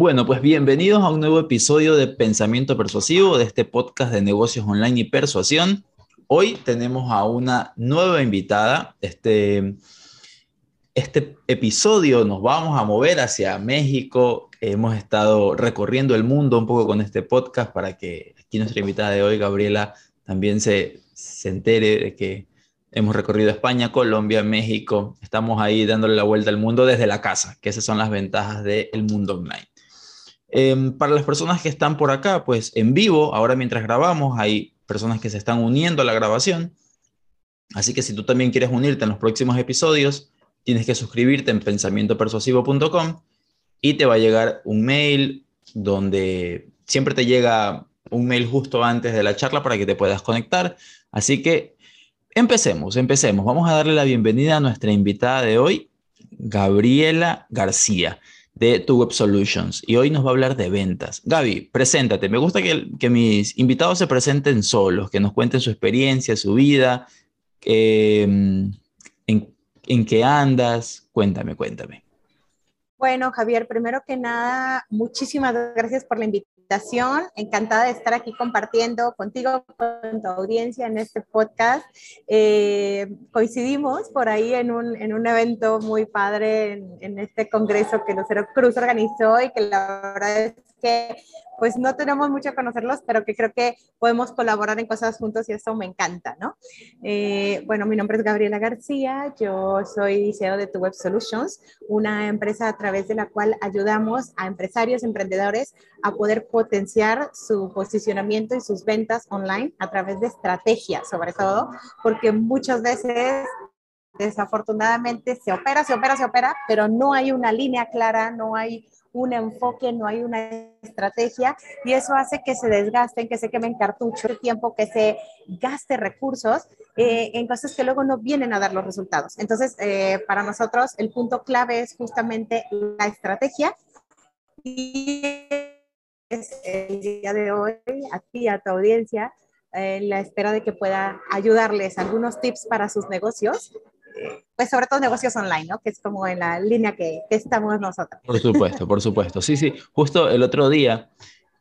Bueno, pues bienvenidos a un nuevo episodio de Pensamiento Persuasivo de este podcast de negocios online y persuasión. Hoy tenemos a una nueva invitada. Este, este episodio nos vamos a mover hacia México. Hemos estado recorriendo el mundo un poco con este podcast para que aquí nuestra invitada de hoy, Gabriela, también se, se entere de que hemos recorrido España, Colombia, México. Estamos ahí dándole la vuelta al mundo desde la casa, que esas son las ventajas del mundo online. Em, para las personas que están por acá, pues en vivo, ahora mientras grabamos, hay personas que se están uniendo a la grabación. Así que si tú también quieres unirte en los próximos episodios, tienes que suscribirte en pensamientopersuasivo.com y te va a llegar un mail donde siempre te llega un mail justo antes de la charla para que te puedas conectar. Así que empecemos, empecemos. Vamos a darle la bienvenida a nuestra invitada de hoy, Gabriela García de Tu Web Solutions y hoy nos va a hablar de ventas. Gaby, preséntate. Me gusta que, que mis invitados se presenten solos, que nos cuenten su experiencia, su vida, em, en, en qué andas. Cuéntame, cuéntame. Bueno, Javier, primero que nada, muchísimas gracias por la invitación. Encantada de estar aquí compartiendo contigo, con tu audiencia en este podcast. Eh, coincidimos por ahí en un, en un evento muy padre en, en este congreso que Lucero Cruz organizó y que la verdad es que pues no tenemos mucho a conocerlos, pero que creo que podemos colaborar en cosas juntos y eso me encanta, ¿no? Eh, bueno, mi nombre es Gabriela García, yo soy CEO de Tu Web Solutions, una empresa a través de la cual ayudamos a empresarios, emprendedores a poder potenciar su posicionamiento y sus ventas online a través de estrategias, sobre todo, porque muchas veces desafortunadamente se opera, se opera, se opera, pero no hay una línea clara, no hay un enfoque, no hay una estrategia y eso hace que se desgasten, que se quemen cartucho el tiempo, que se gaste recursos eh, en cosas que luego no vienen a dar los resultados. Entonces, eh, para nosotros el punto clave es justamente la estrategia y es el día de hoy a ti, a tu audiencia, en la espera de que pueda ayudarles algunos tips para sus negocios pues sobre todo negocios online, ¿no? Que es como en la línea que, estamos nosotros. Por supuesto, por supuesto. Sí, sí. Justo el otro día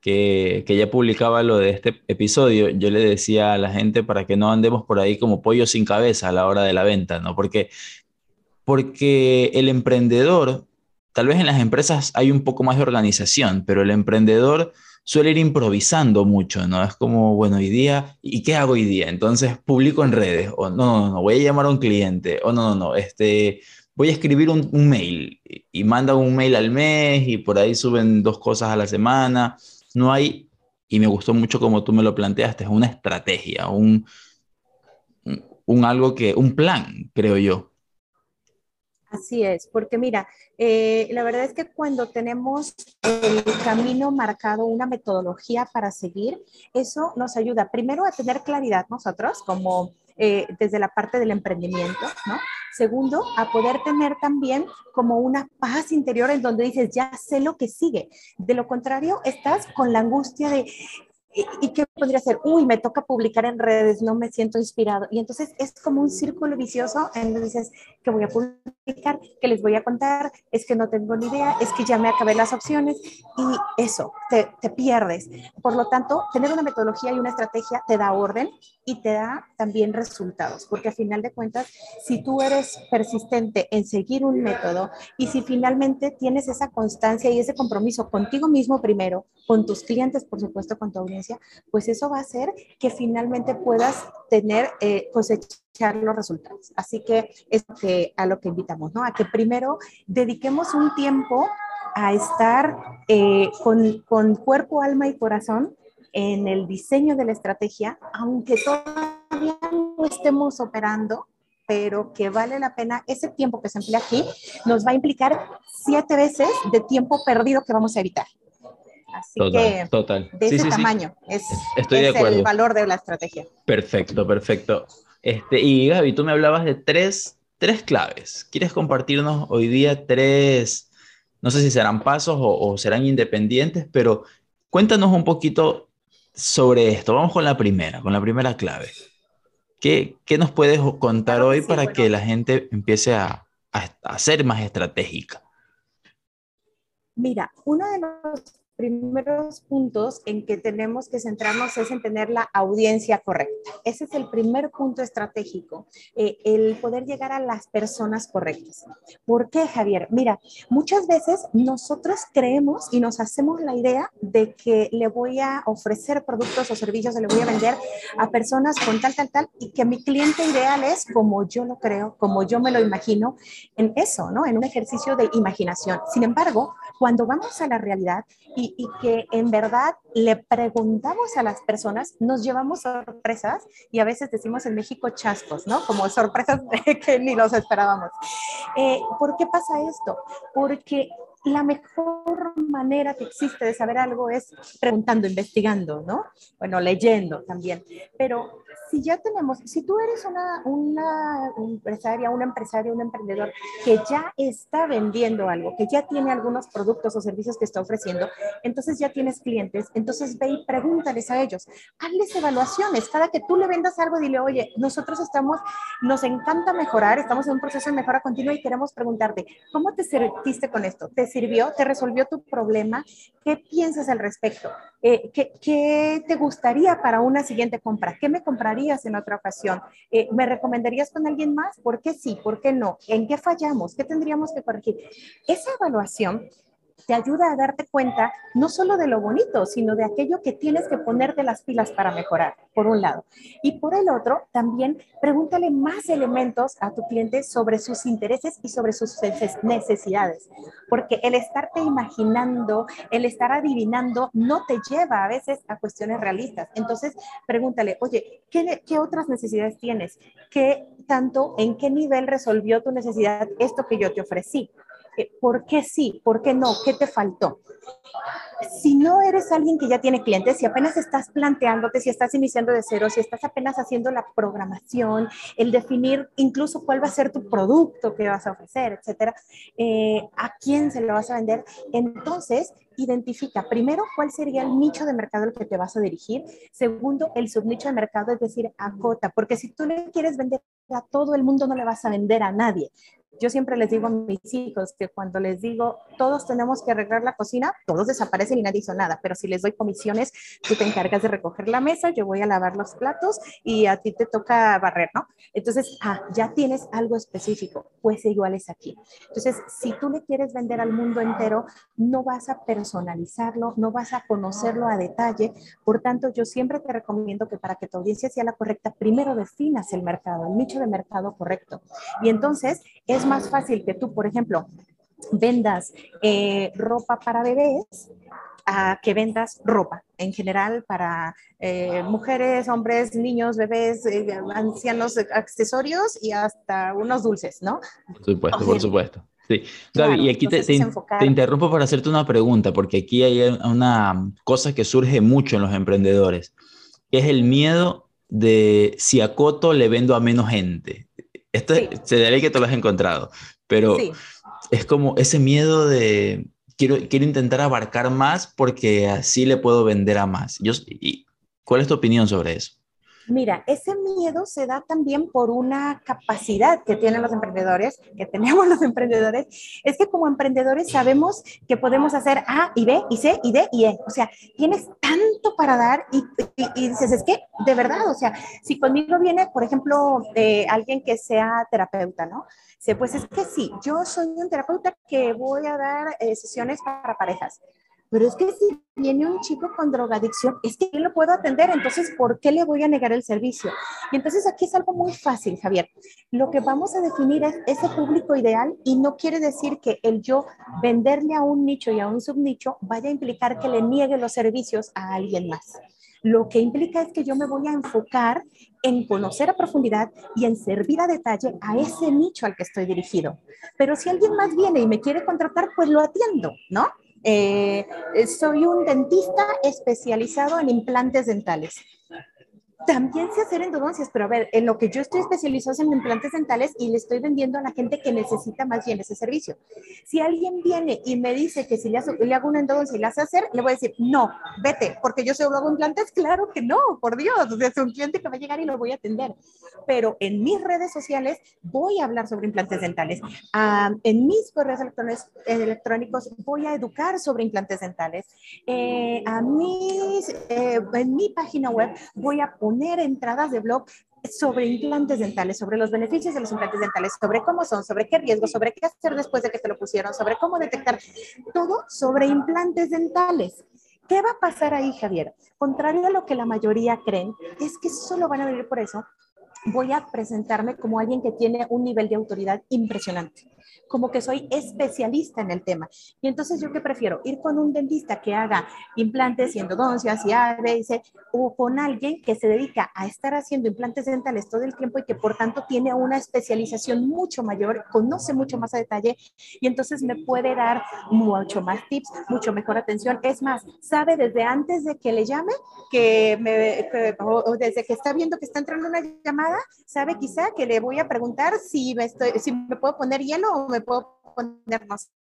que, que, ya publicaba lo de este episodio, yo le decía a la gente para que no andemos por ahí como pollo sin cabeza a la hora de la venta, ¿no? Porque, porque el emprendedor, tal vez en las empresas hay un poco más de organización, pero el emprendedor suele ir improvisando mucho, ¿no? Es como, bueno, hoy día, ¿y qué hago hoy día? Entonces publico en redes, o no, no, no, voy a llamar a un cliente, o no, no, no, este, voy a escribir un, mail y, mandan un mail al mes y por ahí suben dos cosas a la semana. No hay, y me gustó mucho como tú me lo planteaste, es una estrategia, un, un algo que, un plan, creo yo. Así es, porque mira, eh, la verdad es que cuando tenemos el camino marcado, una metodología para seguir, eso nos ayuda primero a tener claridad nosotros, como eh, desde la parte del emprendimiento, ¿no? Segundo, a poder tener también como una paz interior en donde dices, ya sé lo que sigue. De lo contrario, estás con la angustia de, ¿Y qué podría ser? Uy, me toca publicar en redes, no me siento inspirado. Y entonces es como un círculo vicioso en donde dices que voy a publicar, que les voy a contar, es que no tengo ni idea, es que ya me acabé las opciones y eso, te, te pierdes. Por lo tanto, tener una metodología y una estrategia te da orden y te da también resultados, porque a final de cuentas, si tú eres persistente en seguir un método y si finalmente tienes esa constancia y ese compromiso contigo mismo primero, con tus clientes, por supuesto, con tu audiencia, pues eso va a hacer que finalmente puedas tener, eh, cosechar los resultados. Así que es que, a lo que invitamos, ¿no? A que primero dediquemos un tiempo a estar eh, con, con cuerpo, alma y corazón en el diseño de la estrategia, aunque todavía no estemos operando, pero que vale la pena, ese tiempo que se emplea aquí nos va a implicar siete veces de tiempo perdido que vamos a evitar. Así que total. de ese tamaño es, Estoy de acuerdo. el valor de la estrategia. Perfecto, perfecto. Este, y Gaby, tú me hablabas de tres, tres claves. ¿Quieres compartirnos hoy día tres, no sé si serán pasos o, o serán independientes, pero cuéntanos un poquito sobre esto. Vamos con la primera, con la primera clave. ¿Qué, qué nos puedes contar hoy para que la gente empiece a, a, ser más estratégica? Mira, uno de los primeros puntos en que tenemos que centrarnos es en tener la audiencia correcta. Ese es el primer punto estratégico, eh, el poder llegar a las personas correctas. ¿Por qué, Javier? Mira, muchas veces nosotros creemos y nos hacemos la idea de que le voy a ofrecer productos o servicios, o le voy a vender a personas con tal, tal, tal, y que mi cliente ideal es como yo lo creo, como yo me lo imagino, en eso, ¿no? En un ejercicio de imaginación. Sin embargo, cuando vamos a la realidad y, que en verdad le preguntamos a las personas, nos llevamos sorpresas y a veces decimos en México chascos, ¿no? Como sorpresas que ni los esperábamos. Eh, ¿Por qué pasa esto? Porque la mejor manera que existe de saber algo es preguntando, investigando, ¿no? Bueno, leyendo también. Pero si ya tenemos, si tú eres una, una empresaria, un empresario, un emprendedor que ya está vendiendo algo, que ya tiene algunos productos o servicios que está ofreciendo, entonces ya tienes clientes, entonces ve y pregúntales a ellos, hazles evaluaciones. Cada que tú le vendas algo, dile, oye, nosotros estamos, nos encanta mejorar, estamos en un proceso de mejora continua y queremos preguntarte, ¿cómo te sentiste con esto? ¿Te sirvió? ¿Te resolvió tu problema? ¿Qué piensas al respecto? Eh, ¿qué, ¿qué, te gustaría para una siguiente compra? ¿Qué me comprarías en otra ocasión? Eh, ¿Me recomendarías con alguien más? ¿Por qué sí? ¿Por qué no? ¿En qué fallamos? ¿Qué tendríamos que corregir? Esa evaluación te ayuda a darte cuenta no solo de lo bonito, sino de aquello que tienes que ponerte las pilas para mejorar, por un lado. Y por el otro, también pregúntale más elementos a tu cliente sobre sus intereses y sobre sus necesidades, porque el estarte imaginando, el estar adivinando, no te lleva a veces a cuestiones realistas. Entonces, pregúntale, oye, ¿qué, qué otras necesidades tienes? ¿Qué tanto, en qué nivel resolvió tu necesidad esto que yo te ofrecí? ¿Por qué sí? ¿Por qué no? ¿Qué te faltó? Si no eres alguien que ya tiene clientes, si apenas estás planteándote, si estás iniciando de cero, si estás apenas haciendo la programación, el definir incluso cuál va a ser tu producto que vas a ofrecer, etcétera, eh, a quién se lo vas a vender, entonces identifica primero cuál sería el nicho de mercado al que te vas a dirigir. Segundo, el subnicho de mercado, es decir, acota, porque si tú le quieres vender a todo el mundo, no le vas a vender a nadie. Yo siempre les digo a mis hijos que cuando les digo todos tenemos que arreglar la cocina, todos desaparecen y nadie hizo nada, pero si les doy comisiones, tú te encargas de recoger la mesa, yo voy a lavar los platos y a ti te toca barrer, ¿no? Entonces, ah, ya tienes algo específico, pues igual es aquí. Entonces, si tú le quieres vender al mundo entero, no vas a personalizarlo, no vas a conocerlo a detalle, por tanto, yo siempre te recomiendo que para que tu audiencia sea la correcta, primero definas el mercado, el nicho de mercado correcto. Y entonces, es más fácil que tú, por ejemplo, vendas eh, ropa para bebés a que vendas ropa en general para eh, mujeres, hombres, niños, bebés, eh, ancianos, accesorios y hasta unos dulces, ¿no? Por supuesto, por supuesto. Sí. Gaby, y aquí te, te, interrumpo para hacerte una pregunta, porque aquí hay una cosa que surge mucho en los emprendedores, que es el miedo de si acoto le vendo a menos gente. Esto se daría que tú lo has encontrado, pero es como ese miedo de quiero, quiero intentar abarcar más porque así le puedo vender a más. Yo, y, ¿Cuál es tu opinión sobre eso? Mira, ese miedo se da también por una capacidad que tienen los emprendedores, que tenemos los emprendedores, es que como emprendedores sabemos que podemos hacer A y B y C y D y E. O sea, tienes tanto para dar y, dices, es que de verdad, o sea, si conmigo viene, por ejemplo, de alguien que sea terapeuta, ¿no? Pues es que sí, yo soy un terapeuta que voy a dar eh, sesiones para parejas pero es que si viene un chico con drogadicción, es que yo lo puedo atender, entonces, ¿por qué le voy a negar el servicio? Y entonces aquí es algo muy fácil, Javier. Lo que vamos a definir es ese público ideal y no quiere decir que el yo venderle a un nicho y a un subnicho vaya a implicar que le niegue los servicios a alguien más. Lo que implica es que yo me voy a enfocar en conocer a profundidad y en servir a detalle a ese nicho al que estoy dirigido. Pero si alguien más viene y me quiere contratar, pues lo atiendo, ¿no? Eh, soy un dentista especializado en implantes dentales. También sé hacer endodoncias, pero a ver, en lo que yo estoy especializado es en implantes dentales y le estoy vendiendo a la gente que necesita más bien ese servicio. Si alguien viene y me dice que si le, le hago una endodoncia y la hace hacer, le voy a decir, no, vete, porque yo solo hago implantes, claro que no, por Dios, es un cliente que va a llegar y lo voy a atender. Pero en mis redes sociales voy a hablar sobre implantes dentales. Ah, en mis correos electrónicos voy a educar sobre implantes dentales. Eh, a mis, eh, en mi página web voy a poner entradas de blog sobre implantes dentales, sobre los beneficios de los implantes dentales, sobre cómo son, sobre qué riesgos, sobre qué hacer después de que te lo pusieron, sobre cómo detectar, todo sobre implantes dentales. ¿Qué va a pasar ahí, Javier? Contrario a lo que la mayoría creen, es que solo van a venir por eso. Voy a presentarme como alguien que tiene un nivel de autoridad impresionante como que soy especialista en el tema. Y entonces yo qué prefiero, ir con un dentista que haga implantes y endodoncias y A, y o con alguien que se dedica a estar haciendo implantes dentales todo el tiempo y que por tanto tiene una especialización mucho mayor, conoce mucho más a detalle y entonces me puede dar mucho más tips, mucho mejor atención. Es más, sabe desde antes de que le llame, que me, o, desde que está viendo que está entrando una llamada, sabe quizá que le voy a preguntar si me, estoy, si me puedo poner hielo o me puedo poner más.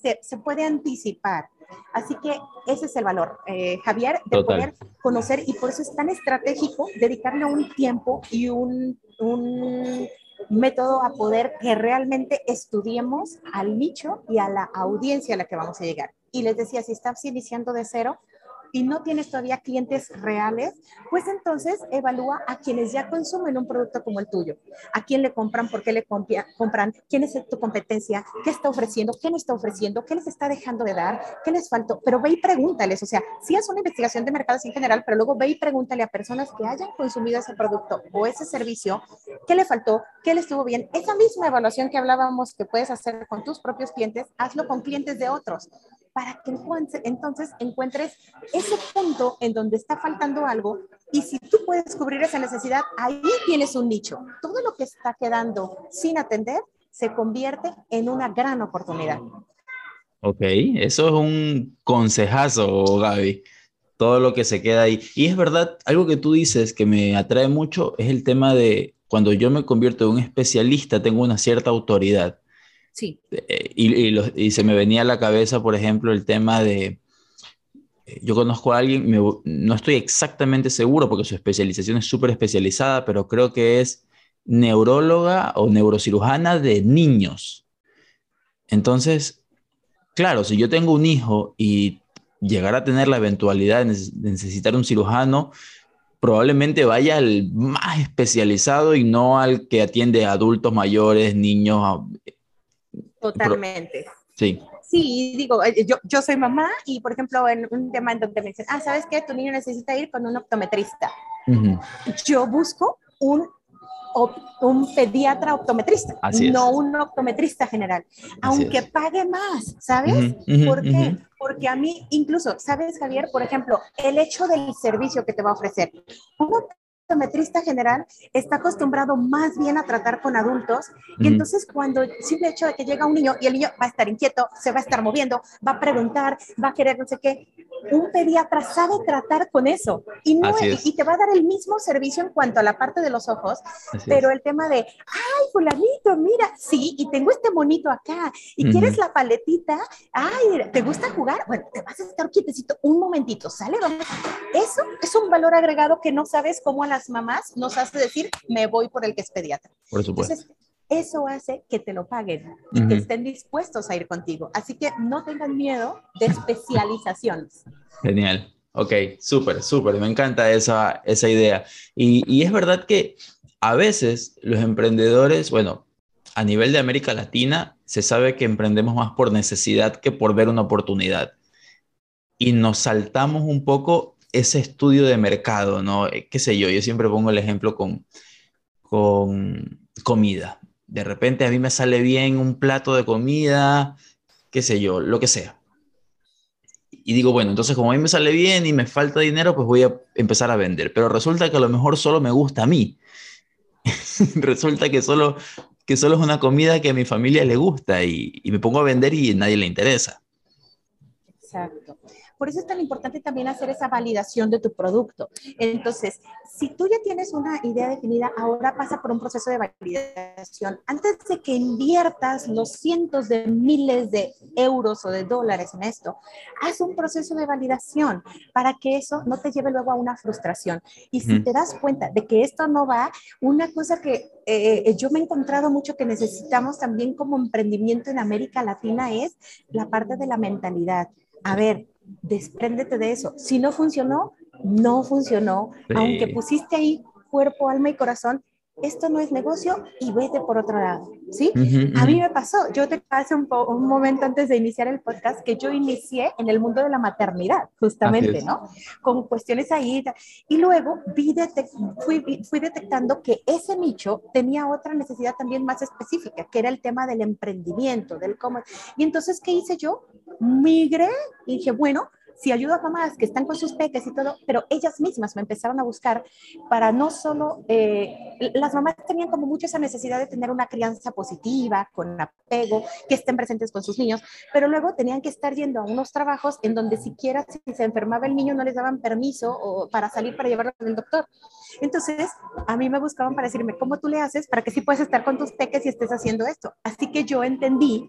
Se, se, puede anticipar. Así que ese es el valor, eh, Javier, de poder conocer y por eso es tan estratégico dedicarle un tiempo y un, un método a poder que realmente estudiemos al nicho y a la audiencia a la que vamos a llegar. Y les decía, si estás iniciando de cero, y no tienes todavía clientes reales, pues entonces evalúa a quienes ya consumen un producto como el tuyo, a quién le compran, por qué le compran, quién es tu competencia, qué está ofreciendo, qué no está ofreciendo, qué les está dejando de dar, qué les faltó, pero ve y pregúntales, o sea, si es una investigación de mercados en general, pero luego ve y pregúntale a personas que hayan consumido ese producto o ese servicio, qué le faltó, qué le estuvo bien. Esa misma evaluación que hablábamos que puedes hacer con tus propios clientes, hazlo con clientes de otros para que entonces encuentres ese punto en donde está faltando algo y si tú puedes cubrir esa necesidad, ahí tienes un nicho. Todo lo que está quedando sin atender se convierte en una gran oportunidad. Ok, eso es un consejazo, Gaby. Todo lo que se queda ahí. Y es verdad, algo que tú dices que me atrae mucho es el tema de cuando yo me convierto en un especialista, tengo una cierta autoridad. Sí. Eh, y, se me venía a la cabeza, por ejemplo, el tema de, eh, yo conozco a alguien, no estoy exactamente seguro porque su especialización es súper especializada, pero creo que es neuróloga o neurocirujana de niños. Entonces, claro, si yo tengo un hijo y llegar a tener la eventualidad de necesitar un cirujano, probablemente vaya al más especializado y no al que atiende a adultos mayores, niños, Totalmente. Sí. Sí, digo, eh, yo, yo soy mamá y, por ejemplo, en un tema en donde me dicen, ah, ¿sabes qué? Tu niño necesita ir con un optometrista. Yo busco un un pediatra optometrista, no un optometrista general, aunque pague más, ¿sabes? ¿Por qué? Porque a mí, incluso, ¿sabes, Javier? Por ejemplo, el hecho del servicio que te va a ofrecer. Un optometrista general está acostumbrado más bien a tratar con adultos y entonces cuando simple hecho de que llega un niño y el niño va a estar inquieto, se va a estar moviendo, va a preguntar, va a querer no sé qué, un pediatra sabe tratar con eso y, no, y, te va a dar el mismo servicio en cuanto a la parte de los ojos, pero el tema de, fulanito, mira, sí, y tengo este monito acá, y quieres la paletita, ay, ¿te gusta jugar? Bueno, te vas a estar quietecito un momentito, ¿sale? Eso es un valor agregado que no sabes cómo a las mamás nos hace decir, me voy por el que es pediatra. Por supuesto. Entonces, eso hace que te lo paguen y que estén dispuestos a ir contigo. Así que no tengan miedo de especializaciones. Genial. Ok, súper, súper. Me encanta esa, esa idea. Y, y es verdad que a veces los emprendedores, bueno, a nivel de América Latina, se sabe que emprendemos más por necesidad que por ver una oportunidad. Y nos saltamos un poco ese estudio de mercado, ¿no? Eh, ¿Qué sé yo? Yo siempre pongo el ejemplo con, con comida de repente a mí me sale bien un plato de comida, qué sé yo, lo que sea. Y digo, bueno, entonces como a mí me sale bien y me falta dinero, pues voy a empezar a vender. Pero resulta que a lo mejor solo me gusta a mí. resulta que solo, que solo es una comida que a mi familia le gusta y, y me pongo a vender y nadie le interesa. Por eso es tan importante también hacer esa validación de tu producto. Entonces, si tú ya tienes una idea definida, ahora pasa por un proceso de validación. Antes de que inviertas los cientos de miles de euros o de dólares en esto, haz un proceso de validación para que eso no te lleve luego a una frustración. Y si te das cuenta de que esto no va, una cosa que eh, yo me he encontrado mucho que necesitamos también como emprendimiento en América Latina es la parte de la mentalidad. A ver, despréndete de eso. Si no funcionó, no funcionó. Aunque pusiste ahí cuerpo, alma y corazón, esto no es negocio y vete por otro lado, ¿sí? A mí me pasó, yo te pasé un, un, momento antes de iniciar el podcast que yo inicié en el mundo de la maternidad, justamente, ¿no? Con cuestiones ahí, y luego vi fui, fui detectando que ese nicho tenía otra necesidad también más específica, que era el tema del emprendimiento, del cómo. Y entonces, ¿qué hice yo? Migré y dije, bueno, si ayudo a mamás que están con sus peques y todo, pero ellas mismas me empezaron a buscar para no solo, eh, las mamás tenían como mucho esa necesidad de tener una crianza positiva, con apego, que estén presentes con sus niños, pero luego tenían que estar yendo a unos trabajos en donde siquiera si se enfermaba el niño no les daban permiso o para salir para llevarlo al doctor. Entonces, a mí me buscaban para decirme, ¿cómo tú le haces para que sí puedes estar con tus peques y estés haciendo esto? Así que yo entendí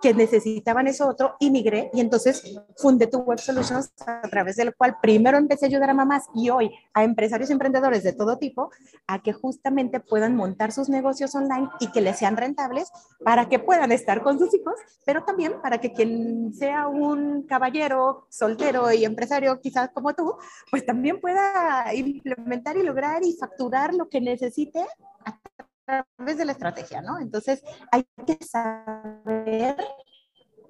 que necesitaban eso otro y migré y entonces fundé tu Web Solutions a través del cual primero empecé a ayudar a mamás y hoy a empresarios y emprendedores de todo tipo a que justamente puedan montar sus negocios online y que les sean rentables para que puedan estar con sus hijos, pero también para que quien sea un caballero soltero y empresario quizás como tú, pues también pueda implementar y lograr y facturar lo que necesite través de la estrategia, ¿no? Entonces hay que saber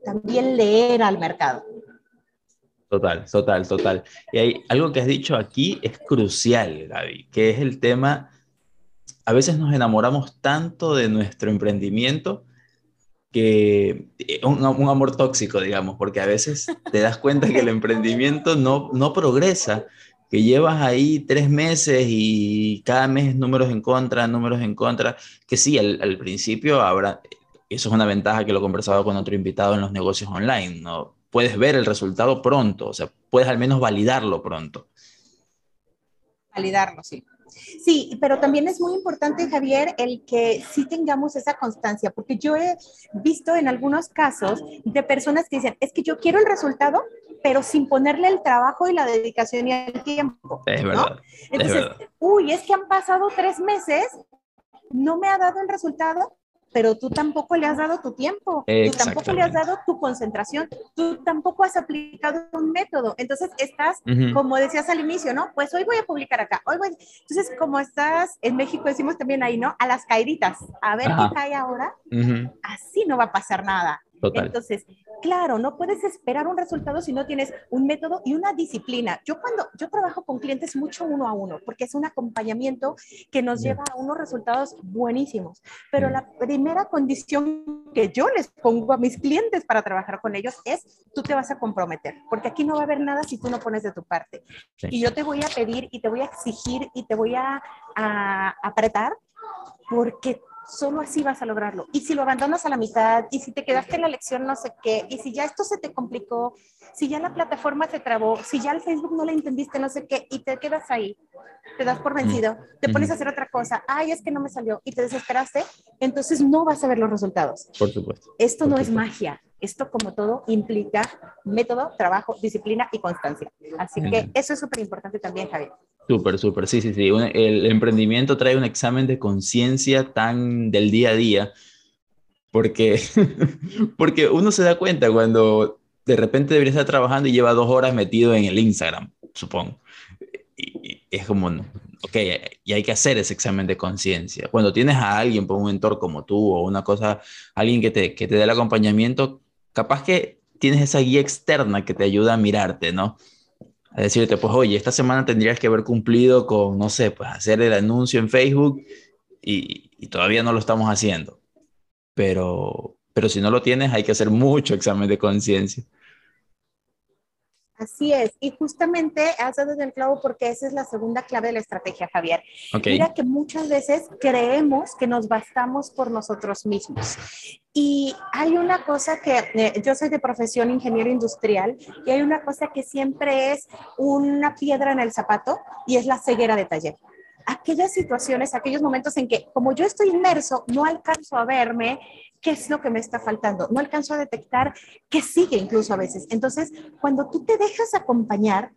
también leer al mercado. Total, total, total. Y hay algo que has dicho aquí es crucial, Gaby, que es el tema, a veces nos enamoramos tanto de nuestro emprendimiento que eh, un, un, amor tóxico, digamos, porque a veces te das cuenta que el emprendimiento no, no progresa que llevas ahí tres meses y cada mes números en contra, números en contra, que sí, al, principio habrá, eso es una ventaja que lo conversaba con otro invitado en los negocios online, ¿no? Puedes ver el resultado pronto, o sea, puedes al menos validarlo pronto. Validarlo, sí. Sí, pero también es muy importante, Javier, el que sí tengamos esa constancia, porque yo he visto en algunos casos de personas que dicen, es que yo quiero el resultado, pero sin ponerle el trabajo y la dedicación y el tiempo. Es verdad. Entonces, uy, es que han pasado tres meses, no me ha dado el resultado, pero tú tampoco le has dado tu tiempo, tú tampoco le has dado tu concentración, tú tampoco has aplicado un método. Entonces estás, como decías al inicio, ¿no? Pues hoy voy a publicar acá, hoy voy. Entonces, como estás en México, decimos también ahí, ¿no? A las caíditas, a ver qué cae ahora, así no va a pasar nada. Entonces, claro, no puedes esperar un resultado si no tienes un método y una disciplina. Yo cuando yo trabajo con clientes mucho uno a uno, porque es un acompañamiento que nos lleva a unos resultados buenísimos. Pero la primera condición que yo les pongo a mis clientes para trabajar con ellos es tú te vas a comprometer, porque aquí no va a haber nada si tú no pones de tu parte. Y yo te voy a pedir y te voy a exigir y te voy a, a apretar porque solo así vas a lograrlo. Y si lo abandonas a la mitad, y si te quedaste en la lección no sé qué, y si ya esto se te complicó, si ya la plataforma se trabó, si ya el Facebook no le entendiste no sé qué, y te quedas ahí, te das por vencido, te pones a hacer otra cosa, ay, es que no me salió, y te desesperaste, entonces no vas a ver los resultados. Por supuesto. Esto no es magia. Esto, como todo, implica método, trabajo, disciplina y constancia. Así que eso es súper importante también, Javier. Súper, súper, sí, sí, sí. el emprendimiento trae un examen de conciencia tan del día a día, porque, porque uno se da cuenta cuando de repente debería estar trabajando y lleva dos horas metido en el Instagram, supongo. Y, es como, ok, y hay que hacer ese examen de conciencia. Cuando tienes a alguien, por un mentor como tú o una cosa, alguien que te, que te dé el acompañamiento, capaz que tienes esa guía externa que te ayuda a mirarte, ¿no? A decirte, pues, oye, esta semana tendrías que haber cumplido con, no sé, pues hacer el anuncio en Facebook y, todavía no lo estamos haciendo. Pero, pero si no lo tienes, hay que hacer mucho examen de conciencia. Así es, y justamente has dado el clavo porque esa es la segunda clave de la estrategia, Javier. Mira que muchas veces creemos que nos bastamos por nosotros mismos. Y hay una cosa que eh, yo soy de profesión ingeniero industrial y hay una cosa que siempre es una piedra en el zapato y es la ceguera de taller aquellas situaciones, aquellos momentos en que como yo estoy inmerso, no alcanzo a verme qué es lo que me está faltando, no alcanzo a detectar qué sigue incluso a veces. Entonces, cuando tú te dejas acompañar,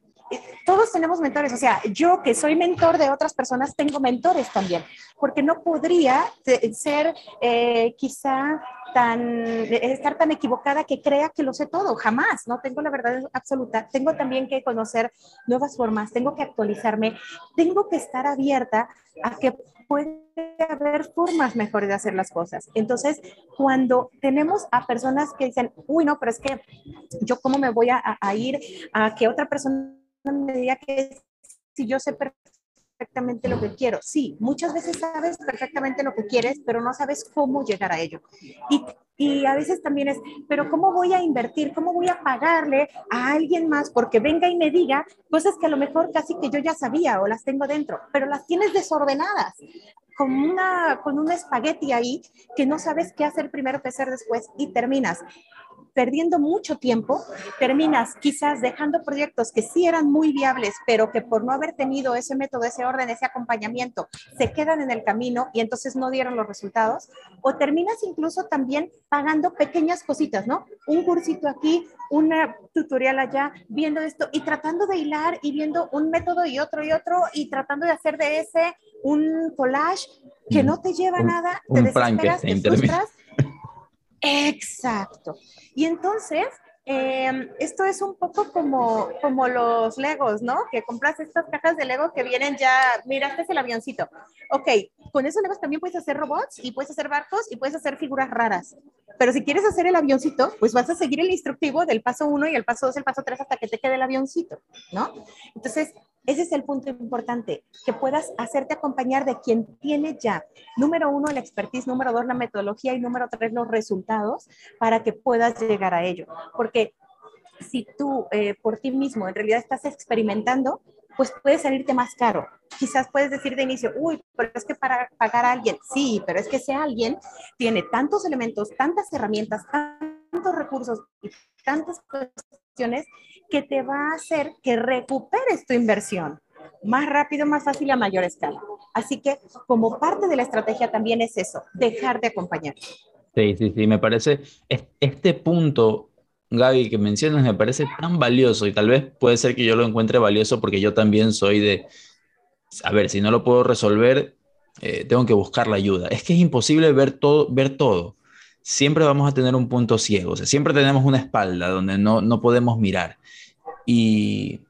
todos tenemos mentores, o sea, yo que soy mentor de otras personas, tengo mentores también, porque no podría ser eh, quizá tan, estar tan equivocada que crea que lo sé todo, jamás, no tengo la verdad absoluta, tengo también que conocer nuevas formas, tengo que actualizarme, tengo que estar abierta a que puede haber formas mejores de hacer las cosas. Entonces, cuando tenemos a personas que dicen, uy, no, pero es que yo cómo me voy a, a ir a que otra persona me diga que si yo sé perfectamente lo que quiero. Sí, muchas veces sabes perfectamente lo que quieres, pero no sabes cómo llegar a ello. Y, y, a veces también es, pero ¿cómo voy a invertir? ¿Cómo voy a pagarle a alguien más porque venga y me diga cosas que a lo mejor casi que yo ya sabía o las tengo dentro, pero las tienes desordenadas? Con, una, con un espagueti ahí que no sabes qué hacer primero, qué hacer después y terminas perdiendo mucho tiempo, terminas quizás dejando proyectos que sí eran muy viables, pero que por no haber tenido ese método, ese orden, ese acompañamiento, se quedan en el camino y entonces no dieron los resultados, o terminas incluso también pagando pequeñas cositas, ¿no? Un cursito aquí, un tutorial allá, viendo esto y tratando de hilar y viendo un método y otro y otro y tratando de hacer de ese un collage que no te lleva a nada, te desesperas, te frustras Exacto. Y entonces, em, esto es un poco como, como los Legos, ¿no? Que compras estas cajas de Lego que vienen ya, mira, es el avioncito. Ok, con esos Legos también puedes hacer robots y puedes hacer barcos y puedes hacer figuras raras. Pero si quieres hacer el avioncito, pues vas a seguir el instructivo del paso 1 y el paso 2, el paso 3 hasta que te quede el avioncito, ¿no? Entonces, ese es el punto importante, que puedas hacerte acompañar de quien tiene ya, número uno, la expertise, número dos, la metodología y número tres, los resultados para que puedas llegar a ello. Porque si tú eh, por ti mismo en realidad estás experimentando, pues puede salirte más caro. Quizás puedes decir de inicio, uy, pero es que para pagar a alguien, sí, pero es que ese alguien tiene tantos elementos, tantas herramientas, tantos recursos y tantas que te va a hacer que recuperes tu inversión más rápido, más fácil a mayor escala. Así que como parte de la estrategia también es eso, dejar de acompañar. Sí, sí, sí, me parece, este punto, Gaby, que mencionas, me parece tan valioso y tal vez puede ser que yo lo encuentre valioso porque yo también soy de, a ver, si no lo puedo resolver, eh, tengo que buscar la ayuda. Es que es imposible ver todo, ver todo. Siempre vamos a tener un punto ciego, siempre tenemos una espalda donde no, no podemos mirar. Y,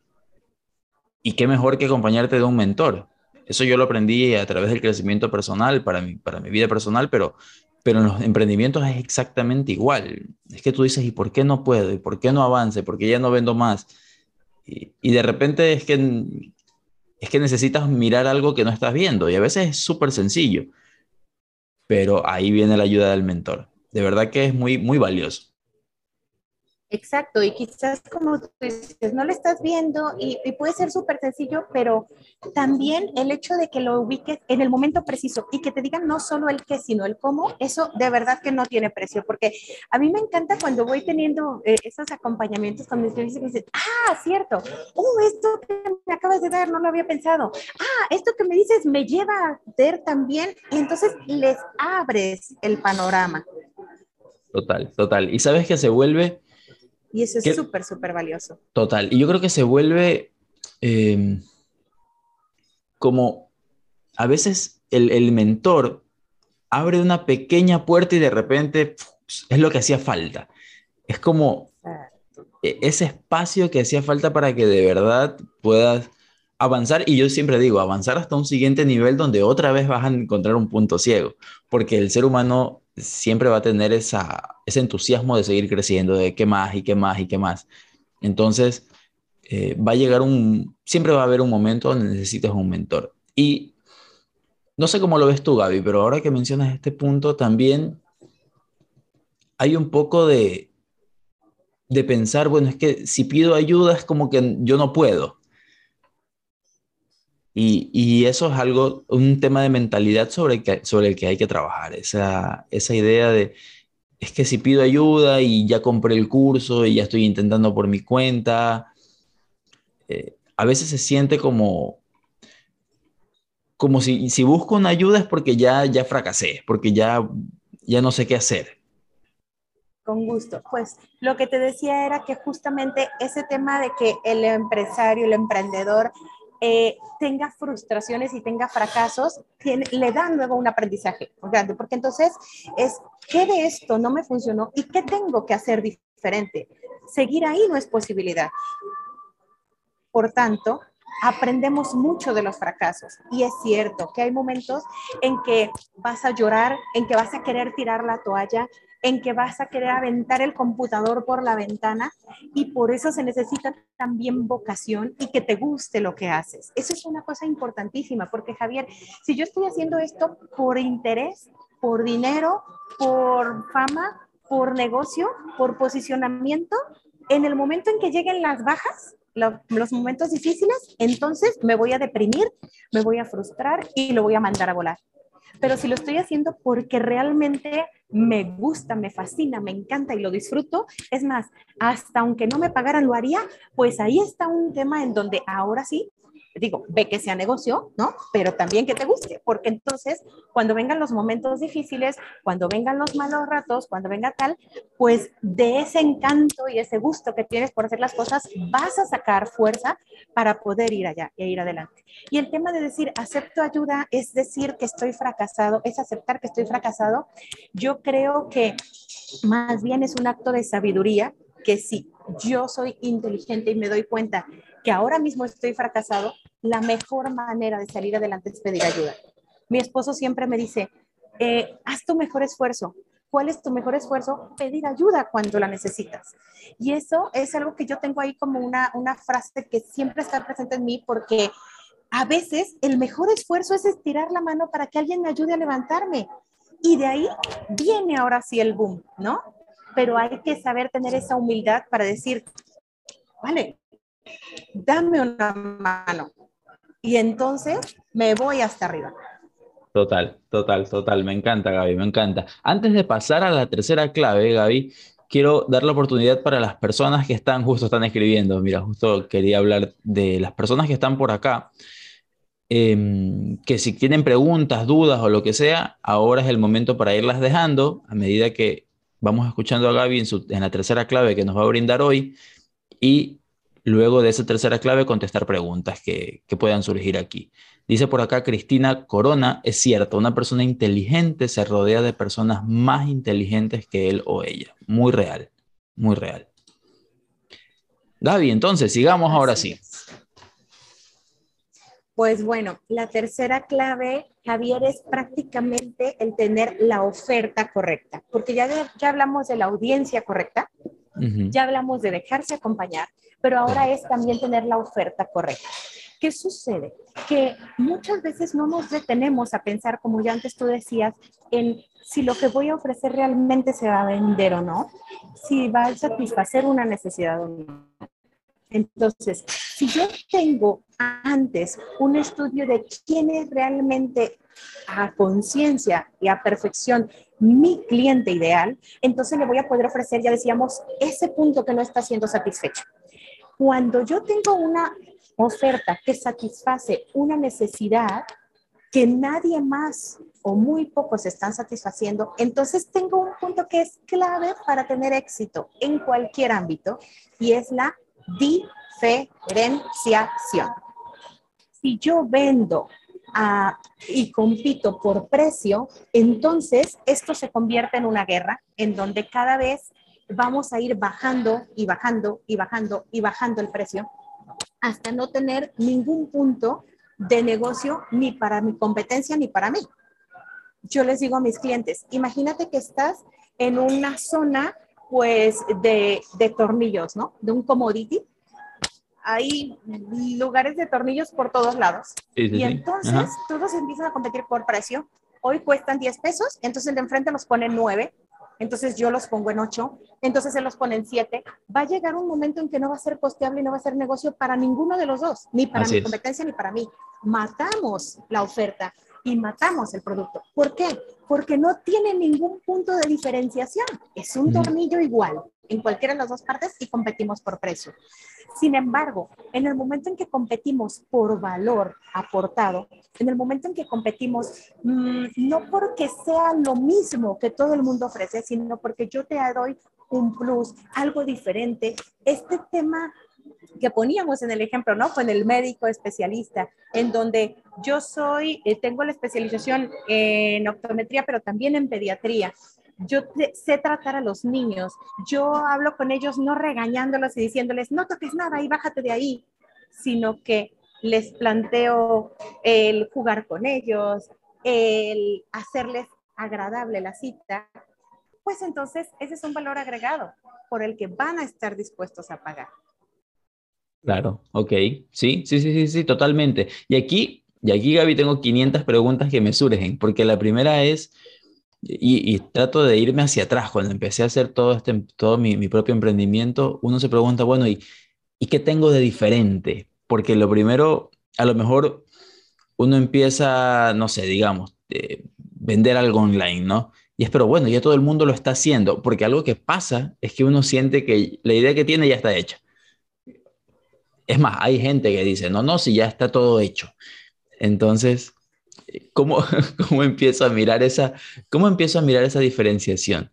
y qué mejor que acompañarte de un mentor. Eso yo lo aprendí a través del crecimiento personal, para mi, para mi vida personal, pero, pero en los emprendimientos es exactamente igual. Es que tú dices, ¿y por qué no puedo? ¿Y por qué no avance? ¿Por qué ya no vendo más? Y, y de repente es que, es que necesitas mirar algo que no estás viendo y a veces es súper sencillo, pero ahí viene la ayuda del mentor. De verdad que es muy, muy valioso. Exacto, y quizás como tú dices, no lo estás viendo y, puede ser súper sencillo, pero también el hecho de que lo ubiques en el momento preciso y que te digan no solo el qué, sino el cómo, eso de verdad que no tiene precio, porque a mí me encanta cuando voy teniendo eh, esos acompañamientos con mis clientes me dicen, ah, cierto, oh, esto que me acabas de dar, no lo había pensado, ah, esto que me dices me lleva a ver también, y entonces les abres el panorama. Total, total. Y sabes que se vuelve y eso es súper, súper valioso. Total. Y yo creo que se vuelve em, como a veces el, el, mentor abre una pequeña puerta y de repente es lo que hacía falta. Es como e, ese espacio que hacía falta para que de verdad puedas avanzar. Y yo siempre digo, avanzar hasta un siguiente nivel donde otra vez vas a encontrar un punto ciego. Porque el ser humano siempre va a tener esa, ese entusiasmo de seguir creciendo, de qué más y qué más y qué más. Entonces, eh, va a llegar un, siempre va a haber un momento donde necesites un mentor. Y no sé cómo lo ves tú, Gaby, pero ahora que mencionas este punto, también hay un poco de, de pensar, bueno, es que si pido ayuda es como que yo no puedo. Y, y, eso es algo, un tema de mentalidad sobre el que, sobre el que hay que trabajar, esa, esa idea de, es que si pido ayuda y ya compré el curso y ya estoy intentando por mi cuenta, eh, a veces se siente como, como si, si busco una ayuda es porque ya, ya fracasé, porque ya, ya no sé qué hacer. Con gusto. Pues lo que te decía era que justamente ese tema de que el empresario, el emprendedor eh, tenga frustraciones y tenga fracasos, le dan luego un aprendizaje grande, porque entonces es, ¿qué de esto no me funcionó y qué tengo que hacer diferente? Seguir ahí no es posibilidad. Por tanto, aprendemos mucho de los fracasos. Y es cierto que hay momentos en que vas a llorar, en que vas a querer tirar la toalla, en que vas a querer aventar el computador por la ventana y por eso se necesita también vocación y que te guste lo que haces. Eso es una cosa importantísima porque Javier, si yo estoy haciendo esto por interés, por dinero, por fama, por negocio, por posicionamiento, en el momento en que lleguen las bajas, los momentos difíciles, entonces me voy a deprimir, me voy a frustrar y lo voy a mandar a volar. Pero si lo estoy haciendo porque realmente me gusta, me fascina, me encanta y lo disfruto, es más, hasta aunque no me pagaran lo haría, pues ahí está un tema en donde ahora sí digo, ve que sea negocio, ¿no? Pero también que te guste, porque entonces cuando vengan los momentos difíciles, cuando vengan los malos ratos, cuando venga tal, pues de ese encanto y ese gusto que tienes por hacer las cosas, vas a sacar fuerza para poder ir allá e ir adelante. Y el tema de decir, acepto ayuda, es decir que estoy fracasado, es aceptar que estoy fracasado, yo creo que más bien es un acto de sabiduría que si yo soy inteligente y me doy cuenta que ahora mismo estoy fracasado, la mejor manera de salir adelante es pedir ayuda. Mi esposo siempre me dice, eh, haz tu mejor esfuerzo. ¿Cuál es tu mejor esfuerzo? Pedir ayuda cuando la necesitas. Y eso es algo que yo tengo ahí como una, una frase que siempre está presente en mí porque a veces el mejor esfuerzo es estirar la mano para que alguien me ayude a levantarme. Y de ahí viene ahora sí el boom, ¿no? Pero hay que saber tener esa humildad para decir, vale, dame una mano. Y entonces me voy hasta arriba. Total, total, total. Me encanta, Gaby, me encanta. Antes de pasar a la tercera clave, Gaby, quiero dar la oportunidad para las personas que están, justo están escribiendo. Mira, justo quería hablar de las personas que están por acá. Em, que si tienen preguntas, dudas o lo que sea, ahora es el momento para irlas dejando a medida que vamos escuchando a Gaby en, en la tercera clave que nos va a brindar hoy. Y luego de esa tercera clave contestar preguntas que, puedan surgir aquí. Dice por acá Cristina Corona, es cierto, una persona inteligente se rodea de personas más inteligentes que él o ella. Muy real, muy real. Gaby, entonces, sigamos ahora sí. Pues bueno, la tercera clave, Javier, es prácticamente el tener la oferta correcta, porque ya, ya hablamos de la audiencia correcta, ya hablamos de dejarse acompañar, pero ahora es también tener la oferta correcta. ¿Qué sucede? Que muchas veces no nos detenemos a pensar, como ya antes tú decías, en si lo que voy a ofrecer realmente se va a vender o no, si va a satisfacer una necesidad o no. Entonces, si yo tengo antes un estudio de quién es realmente a conciencia y a perfección mi cliente ideal, entonces le voy a poder ofrecer, ya decíamos, ese punto que no está siendo satisfecho. Cuando yo tengo una oferta que satisface una necesidad que nadie más o muy pocos están satisfaciendo, entonces tengo un punto que es clave para tener éxito en cualquier ámbito y es la diferenciación. Si yo vendo y compito por precio, entonces esto se convierte en una guerra en donde cada vez vamos a ir bajando y bajando y bajando y bajando el precio hasta no tener ningún punto de negocio ni para mi competencia ni para mí. Yo les digo a mis clientes, imagínate que estás en una zona pues de, de tornillos, ¿no? De un commodity hay lugares de tornillos por todos lados. y entonces todos empiezan a competir por precio. Hoy cuestan 10 pesos, entonces el de enfrente nos pone 9 entonces yo los pongo en 8, entonces se los pone en 7, va a llegar un momento en que no va a ser costeable y no va a ser negocio para ninguno de los dos, ni para mi competencia ni para mí. Matamos la oferta y matamos el producto. ¿Por qué? Porque no tiene ningún punto de diferenciación. Es un tornillo igual en cualquiera de las dos partes y competimos por precio. Sin embargo, en el momento en que competimos por valor aportado, en el momento en que competimos mm, no porque sea lo mismo que todo el mundo ofrece, sino porque yo te doy un plus, algo diferente, este tema que poníamos en el ejemplo, ¿no? Con el médico especialista, en donde yo soy, eh, tengo la especialización en optometría, pero también en pediatría. Yo sé tratar a los niños. Yo hablo con ellos no regañándolos y diciéndoles, no toques nada y bájate de ahí, sino que les planteo el jugar con ellos, el hacerles agradable la cita, pues entonces ese es un valor agregado por el que van a estar dispuestos a pagar. Claro, ok. Sí, sí, sí, sí, sí, totalmente. Y aquí, y aquí, Gaby, tengo 500 preguntas que me surgen, porque la primera es, y, trato de irme hacia atrás, cuando empecé a hacer todo, este, todo mi, mi propio emprendimiento, uno se pregunta, bueno, ¿y, ¿y qué tengo de diferente? Porque lo primero, a lo mejor uno empieza, no sé, digamos, de vender algo online, ¿no? Y es, pero bueno, ya todo el mundo lo está haciendo, porque algo que pasa es que uno siente que la idea que tiene ya está hecha. Es más, hay gente que dice, no, no, si ya está todo hecho. Entonces, ¿cómo, cómo empiezo a mirar esa, cómo empiezo a mirar esa diferenciación?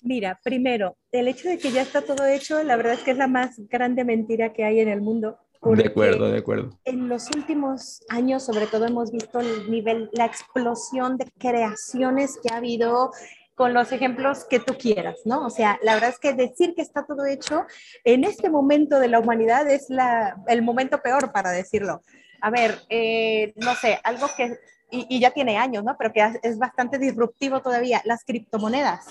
Mira, primero, el hecho de que ya está todo hecho, la verdad es que es la más grande mentira que hay en el mundo. De acuerdo, de acuerdo. En los últimos años, sobre todo, hemos visto el nivel, la explosión de creaciones que ha habido con los ejemplos que tú quieras, ¿no? O sea, la verdad es que decir que está todo hecho en este momento de la humanidad es la, el momento peor para decirlo. A ver, eh, no sé, algo que, y, y, ya tiene años, ¿no? Pero que es bastante disruptivo todavía, las criptomonedas.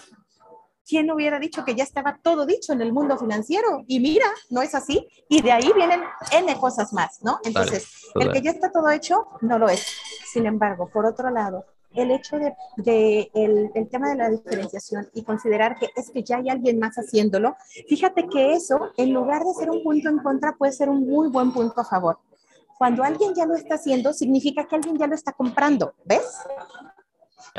¿Quién hubiera dicho que ya estaba todo dicho en el mundo financiero? Y mira, no es así. Y de ahí vienen N cosas más, ¿no? Entonces, el que ya está todo hecho, no lo es. Sin embargo, por otro lado, el hecho de, el, tema de la diferenciación y considerar que es que ya hay alguien más haciéndolo, fíjate que eso, en lugar de ser un punto en contra, puede ser un muy buen punto a favor. Cuando alguien ya lo está haciendo, significa que alguien ya lo está comprando, ¿ves?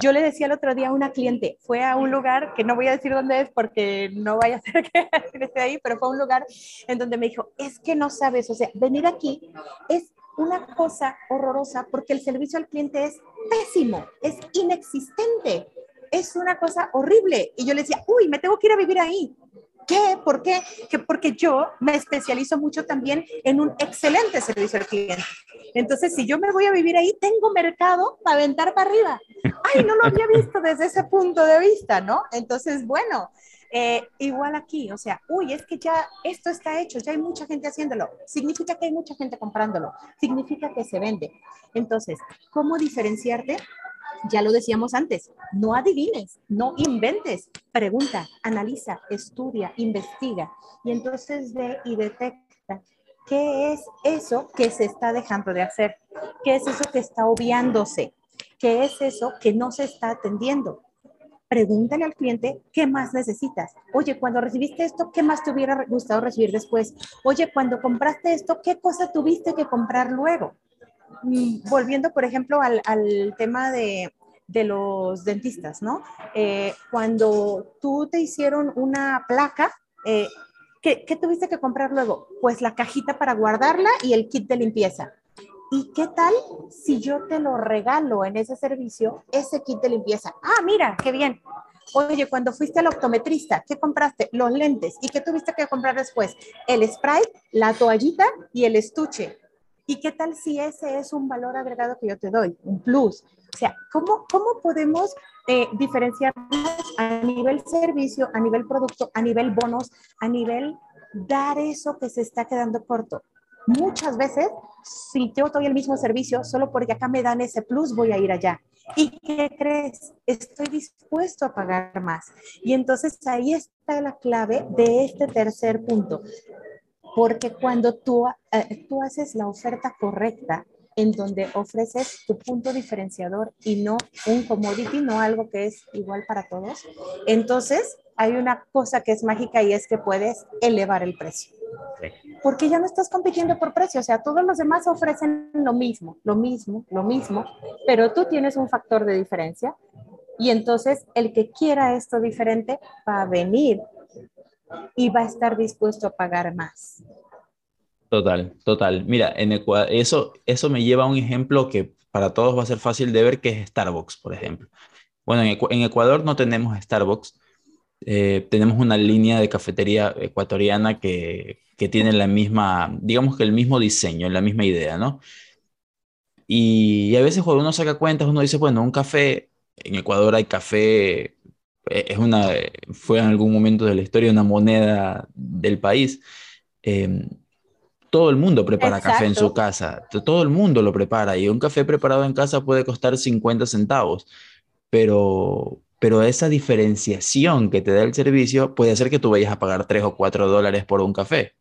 Yo le decía el otro día a una cliente, fue a un lugar que no voy a decir dónde es porque no vaya a ser que esté ahí, pero fue a un lugar en donde me dijo, es que no sabes, o sea, venir aquí es una cosa horrorosa porque el servicio al cliente es pésimo, es inexistente, es una cosa horrible. Y yo le decía, uy, me tengo que ir a vivir ahí. ¿Qué? ¿Por qué? Que porque yo me especializo mucho también en un excelente servicio al cliente. Entonces, si yo me voy a vivir ahí, tengo mercado para aventar para arriba. Ay, no lo había visto desde ese punto de vista, ¿no? Entonces, bueno, eh, igual aquí, o sea, uy, es que ya esto está hecho, ya hay mucha gente haciéndolo. Significa que hay mucha gente comprándolo, significa que se vende. Entonces, ¿cómo diferenciarte? Ya lo decíamos antes, no adivines, no inventes, pregunta, analiza, estudia, investiga y entonces ve y detecta qué es eso que se está dejando de hacer, qué es eso que está obviándose, qué es eso que no se está atendiendo pregúntale al cliente qué más necesitas. Oye, cuando recibiste esto, ¿qué más te hubiera gustado recibir después? Oye, cuando compraste esto, ¿qué cosa tuviste que comprar luego? Mm, volviendo, por ejemplo, al, tema de, los dentistas, ¿no? Eh, cuando tú te hicieron una placa, eh, ¿qué, ¿qué tuviste que comprar luego? Pues la cajita para guardarla y el kit de limpieza. ¿Y qué tal si yo te lo regalo en ese servicio, ese kit de limpieza? Ah, mira, qué bien. Oye, cuando fuiste al optometrista, ¿qué compraste? Los lentes. ¿Y qué tuviste que comprar después? El spray, la toallita y el estuche. ¿Y qué tal si ese es un valor agregado que yo te doy, un plus? O sea, ¿cómo, cómo podemos eh, diferenciarnos a nivel servicio, a nivel producto, a nivel bonos, a nivel dar eso que se está quedando corto? Muchas veces, si yo doy el mismo servicio, solo porque acá me dan ese plus, voy a ir allá. ¿Y qué crees? Estoy dispuesto a pagar más. Y entonces ahí está la clave de este tercer punto. Porque cuando tú, eh, tú haces la oferta correcta, en donde ofreces tu punto diferenciador y no un commodity, no algo que es igual para todos, entonces hay una cosa que es mágica y es que puedes elevar el precio. Porque ya no estás compitiendo por precio, o sea, todos los demás ofrecen lo mismo, lo mismo, lo mismo, pero tú tienes un factor de diferencia y entonces el que quiera esto diferente va a venir y va a estar dispuesto a pagar más. Total, total. Mira, en eso, eso me lleva a un ejemplo que para todos va a ser fácil de ver, que es Starbucks, por ejemplo. Bueno, en, Ecuador no tenemos Starbucks, eh, tenemos una línea de cafetería ecuatoriana que, que, tiene la misma, digamos que el mismo diseño, la misma idea, ¿no? Y, a veces cuando uno saca cuentas, uno dice, bueno, un café, en Ecuador hay café, eh, es una, fue en algún momento de la historia una moneda del país. Eh, todo el mundo prepara café en su casa, todo el mundo lo prepara y un café preparado en casa puede costar 50 centavos, pero, pero esa diferenciación que te da el servicio puede hacer que tú vayas a pagar 3 o 4 dólares por un café.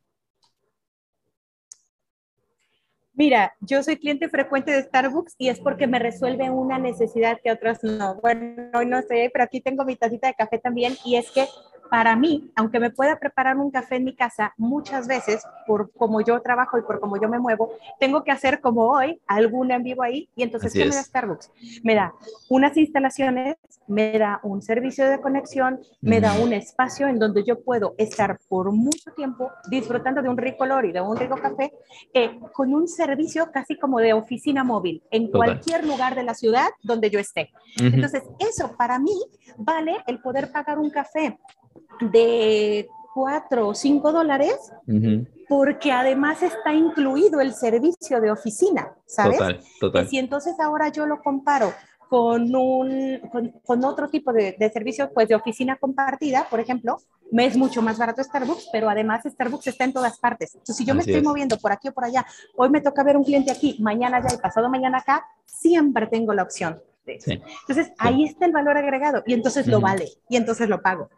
Mira, yo soy cliente frecuente de Starbucks y es porque me resuelve una necesidad que otros no. Bueno, hoy no ahí, pero aquí tengo mi tacita de café también y es que para mí, aunque me pueda preparar un café en mi casa, muchas veces, por como yo trabajo y por como yo me muevo, tengo que hacer como hoy, algún en vivo ahí, y entonces, ¿qué me da Starbucks? Me da unas instalaciones, me da un servicio de conexión, me da un espacio en donde yo puedo estar por mucho tiempo disfrutando de un rico olor y de un rico café, eh, con un servicio casi como de oficina móvil, en cualquier lugar de la ciudad donde yo esté. Entonces, eso para mí vale el poder pagar un café de 4 o 5 dólares, porque además está incluido el servicio de oficina, ¿sabes? Total, total. Y entonces ahora yo lo comparo con, un, con, otro tipo de, de, servicio, pues de oficina compartida, por ejemplo, me es mucho más barato Starbucks, pero además Starbucks está en todas partes. Entonces, si yo me estoy moviendo por aquí o por allá, hoy me toca ver un cliente aquí, mañana allá y pasado mañana acá, siempre tengo la opción. Entonces, ahí está el valor agregado y entonces lo vale y entonces lo pago.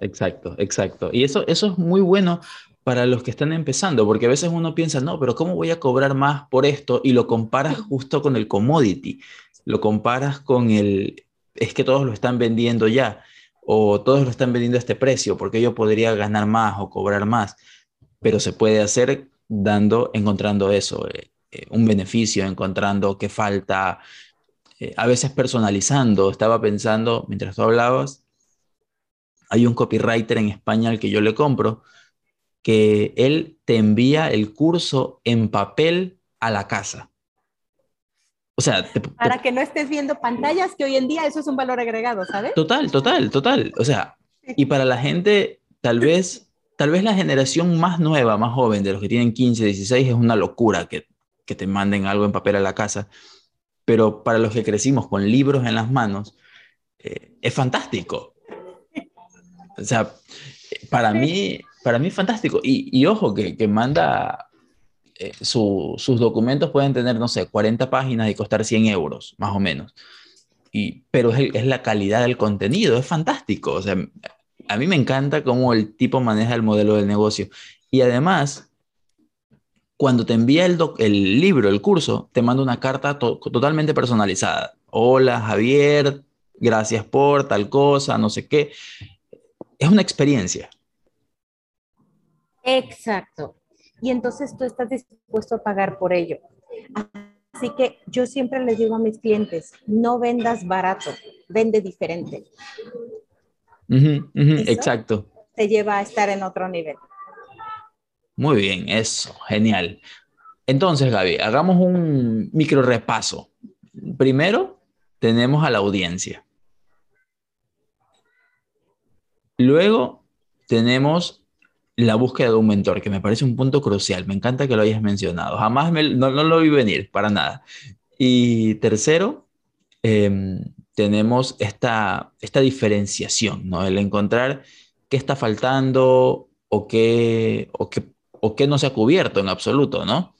Exacto, exacto. Y eso, eso es muy bueno para los que están empezando, porque a veces uno piensa, no, pero ¿cómo voy a cobrar más por esto? Y lo comparas justo con el commodity, lo comparas con el, es que todos lo están vendiendo ya, o todos lo están vendiendo a este precio, porque yo podría ganar más o cobrar más, pero se puede hacer dando, encontrando eso, eh, eh, un beneficio, encontrando qué falta, eh, a veces personalizando. Estaba pensando, mientras tú hablabas, hay un copywriter en España al que yo le compro, que él te envía el curso en papel a la casa. O sea, para que no estés viendo pantallas, que hoy en día eso es un valor agregado, ¿sabes? Total, total, total. O sea, y para la gente, tal vez, tal vez la generación más nueva, más joven, de los que tienen 15, 16, es una locura que, que te manden algo en papel a la casa. Pero para los que crecimos con libros en las manos, eh, es fantástico. O sea, para mí, para mí es fantástico. Y, ojo, que, que manda, eh, sus documentos pueden tener, no sé, 40 páginas y costar 100 euros, más o menos. Y, pero es, es, la calidad del contenido, es fantástico. O sea, a mí me encanta cómo el tipo maneja el modelo del negocio. Y además, cuando te envía el, el libro, el curso, te manda una carta totalmente personalizada. Hola, Javier, gracias por tal cosa, no sé qué es una experiencia. Exacto. Y entonces tú estás dispuesto a pagar por ello. Así que yo siempre les digo a mis clientes, no vendas barato, vende diferente. exacto. Te lleva a estar en otro nivel. Muy bien, eso, genial. Entonces, Gaby, hagamos un micro repaso. Primero, tenemos a la audiencia. Luego tenemos la búsqueda de un mentor, que me parece un punto crucial. Me encanta que lo hayas mencionado. Jamás no, lo vi venir, para nada. Y tercero, em, tenemos esta, esta diferenciación, ¿no? El encontrar qué está faltando o qué, o qué, o qué no se ha cubierto en absoluto, ¿no?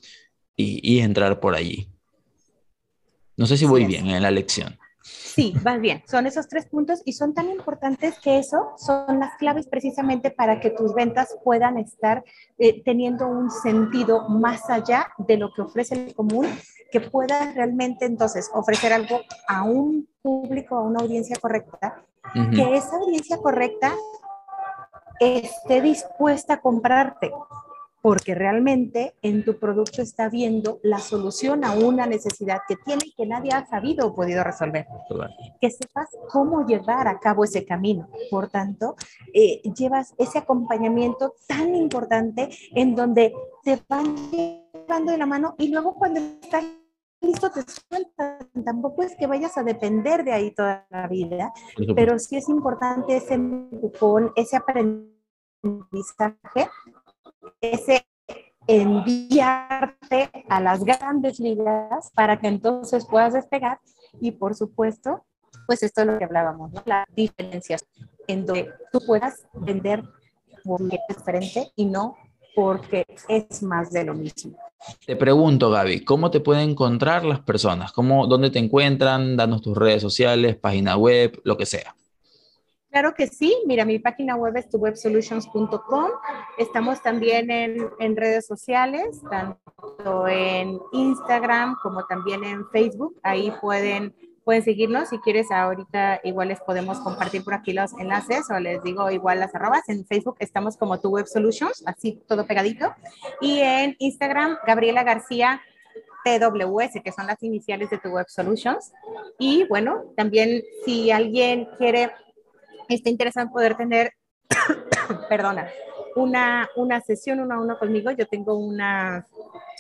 Y, y entrar por allí. No sé si voy bien en la lección. Sí, vas bien. Son esos tres puntos y son tan importantes que eso son las claves precisamente para que tus ventas puedan estar eh, teniendo un sentido más allá de lo que ofrece el común, que puedas realmente entonces ofrecer algo a un público, a una audiencia correcta, que esa audiencia correcta esté dispuesta a comprarte porque realmente en tu producto está viendo la solución a una necesidad que tiene y que nadie ha sabido o podido resolver. Que sepas cómo llevar a cabo ese camino. Por tanto, eh, llevas ese acompañamiento tan importante en donde te van llevando de la mano y luego cuando estás listo te sueltan. Tampoco es que vayas a depender de ahí toda la vida, pero sí es importante ese empujón, ese aprendizaje ese enviarte a las grandes ligas para que entonces puedas despegar y por supuesto, pues esto es lo que hablábamos, ¿no? la diferencia en donde tú puedas vender porque es diferente y no porque es más de lo mismo. Te pregunto, Gaby, ¿cómo te pueden encontrar las personas? ¿Cómo, ¿Dónde te encuentran? Danos tus redes sociales, página web, lo que sea. Claro que sí. Mira, mi página web es tuwebsolutions.com. Estamos también en, en, redes sociales, tanto en Instagram como también en Facebook. Ahí pueden, pueden seguirnos. Si quieres, ahorita igual les podemos compartir por aquí los enlaces o les digo igual las arrobas. En Facebook estamos como Tu Solutions, así todo pegadito. Y en Instagram, Gabriela García TWS, que son las iniciales de Tu Web Solutions. Y bueno, también si alguien quiere está interesado en poder tener, perdona, una, una sesión uno a uno conmigo. Yo tengo una,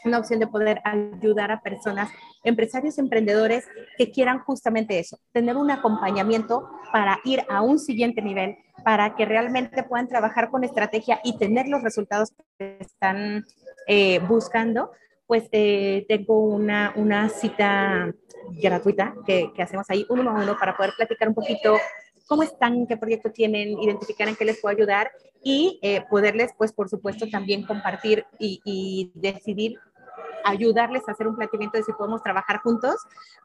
una opción de poder ayudar a personas, empresarios, emprendedores que quieran justamente eso, tener un acompañamiento para ir a un siguiente nivel, para que realmente puedan trabajar con estrategia y tener los resultados que están eh, buscando. Pues eh, tengo una, una cita gratuita que, que hacemos ahí uno a uno para poder platicar un poquito cómo están, qué proyecto tienen, identificar en qué les puedo ayudar y eh, poderles, pues, por supuesto, también compartir y, decidir ayudarles a hacer un planteamiento de si podemos trabajar juntos,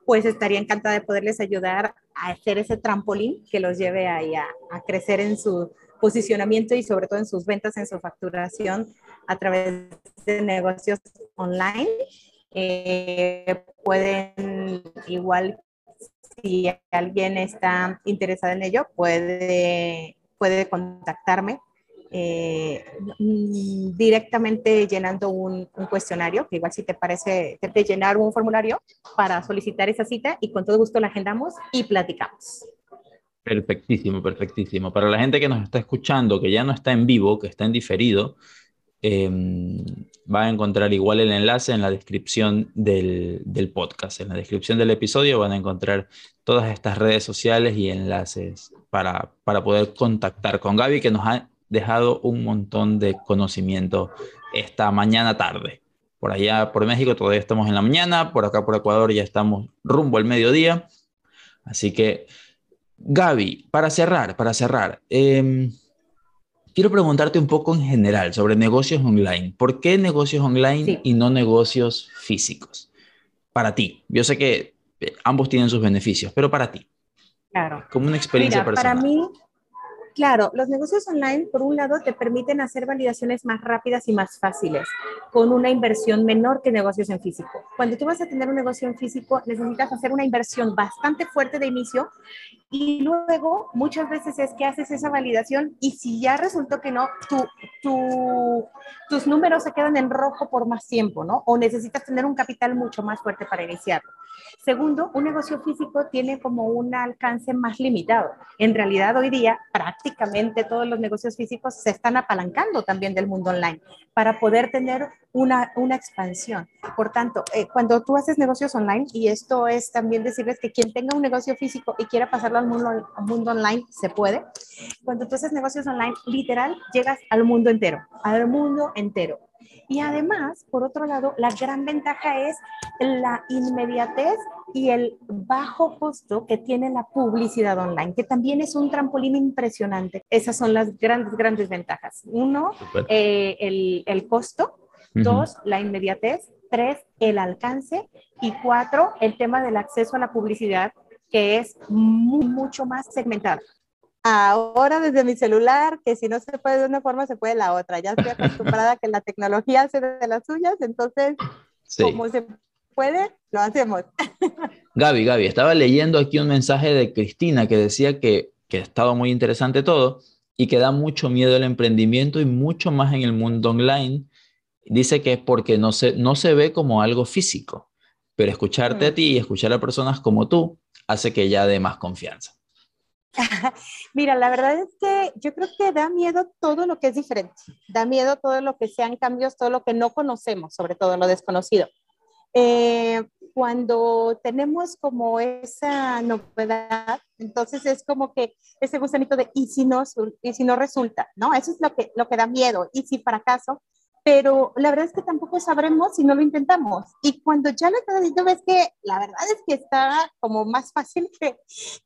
pues estaría encantada de poderles ayudar a hacer ese trampolín que los lleve ahí a, crecer en su posicionamiento y sobre todo en sus ventas, en su facturación a través de negocios online. Eh, pueden igual si alguien está interesado en ello, puede, puede contactarme eh, mm, directamente llenando un, cuestionario, que igual si te parece, de llenar un formulario para solicitar esa cita y con todo gusto la agendamos y platicamos. Perfectísimo, perfectísimo. Para la gente que nos está escuchando, que ya no está en vivo, que está en diferido, Em, va a encontrar igual el enlace en la descripción del, podcast. En la descripción del episodio van a encontrar todas estas redes sociales y enlaces para, para poder contactar con Gaby, que nos ha dejado un montón de conocimiento esta mañana tarde. Por allá, por México, todavía estamos en la mañana, por acá, por Ecuador, ya estamos rumbo al mediodía. Así que, Gaby, para cerrar, para cerrar, eh, quiero preguntarte un poco en general sobre negocios online. ¿Por qué negocios online y no negocios físicos? Para ti. Yo sé que eh, ambos tienen sus beneficios, pero para ti. Claro. Como una experiencia personal. Para mí, Claro, los negocios online, por un lado, te permiten hacer validaciones más rápidas y más fáciles, con una inversión menor que negocios en físico. Cuando tú vas a tener un negocio en físico, necesitas hacer una inversión bastante fuerte de inicio y luego muchas veces es que haces esa validación y si ya resultó que no, tus números se quedan en rojo por más tiempo, ¿no? O necesitas tener un capital mucho más fuerte para iniciarlo. Segundo, un negocio físico tiene como un alcance más limitado. En realidad, hoy día, prácticamente todos los negocios físicos se están apalancando también del mundo online para poder tener una, una expansión. Por tanto, eh, cuando tú haces negocios online, y esto es también decirles que quien tenga un negocio físico y quiera pasarlo al mundo, al mundo online, se puede. Cuando tú haces negocios online, literal, llegas al mundo entero, al mundo entero. Y además, por otro lado, la gran ventaja es la inmediatez y el bajo costo que tiene la publicidad online, que también es un trampolín impresionante. Esas son las grandes, grandes ventajas. Uno, eh, el, el, costo. Dos, la inmediatez. Tres, el alcance. Y cuatro, el tema del acceso a la publicidad que es mucho más segmentada. Ahora desde mi celular, que si no se puede de una forma, se puede de la otra. Ya estoy acostumbrada a que la tecnología hace de las suyas, entonces, como se puede, lo hacemos. Gaby, Gaby, estaba leyendo aquí un mensaje de Cristina que decía que, que estaba muy interesante todo y que da mucho miedo el emprendimiento y mucho más en el mundo online. Dice que es porque no se, no se ve como algo físico, pero escucharte a ti y escuchar a personas como tú hace que ya dé más confianza. Mira, la verdad es que yo creo que da miedo todo lo que es diferente, da miedo todo lo que sean cambios, todo lo que no conocemos, sobre todo lo desconocido. Eh, cuando tenemos como esa novedad, entonces es como que ese gusanito de y si no, y si no resulta, ¿no? Eso es lo que, lo que da miedo. Y si fracaso, pero la verdad es que tampoco sabremos si no lo intentamos. Y cuando ya lo estás haciendo, ves que la verdad es que está como más fácil que,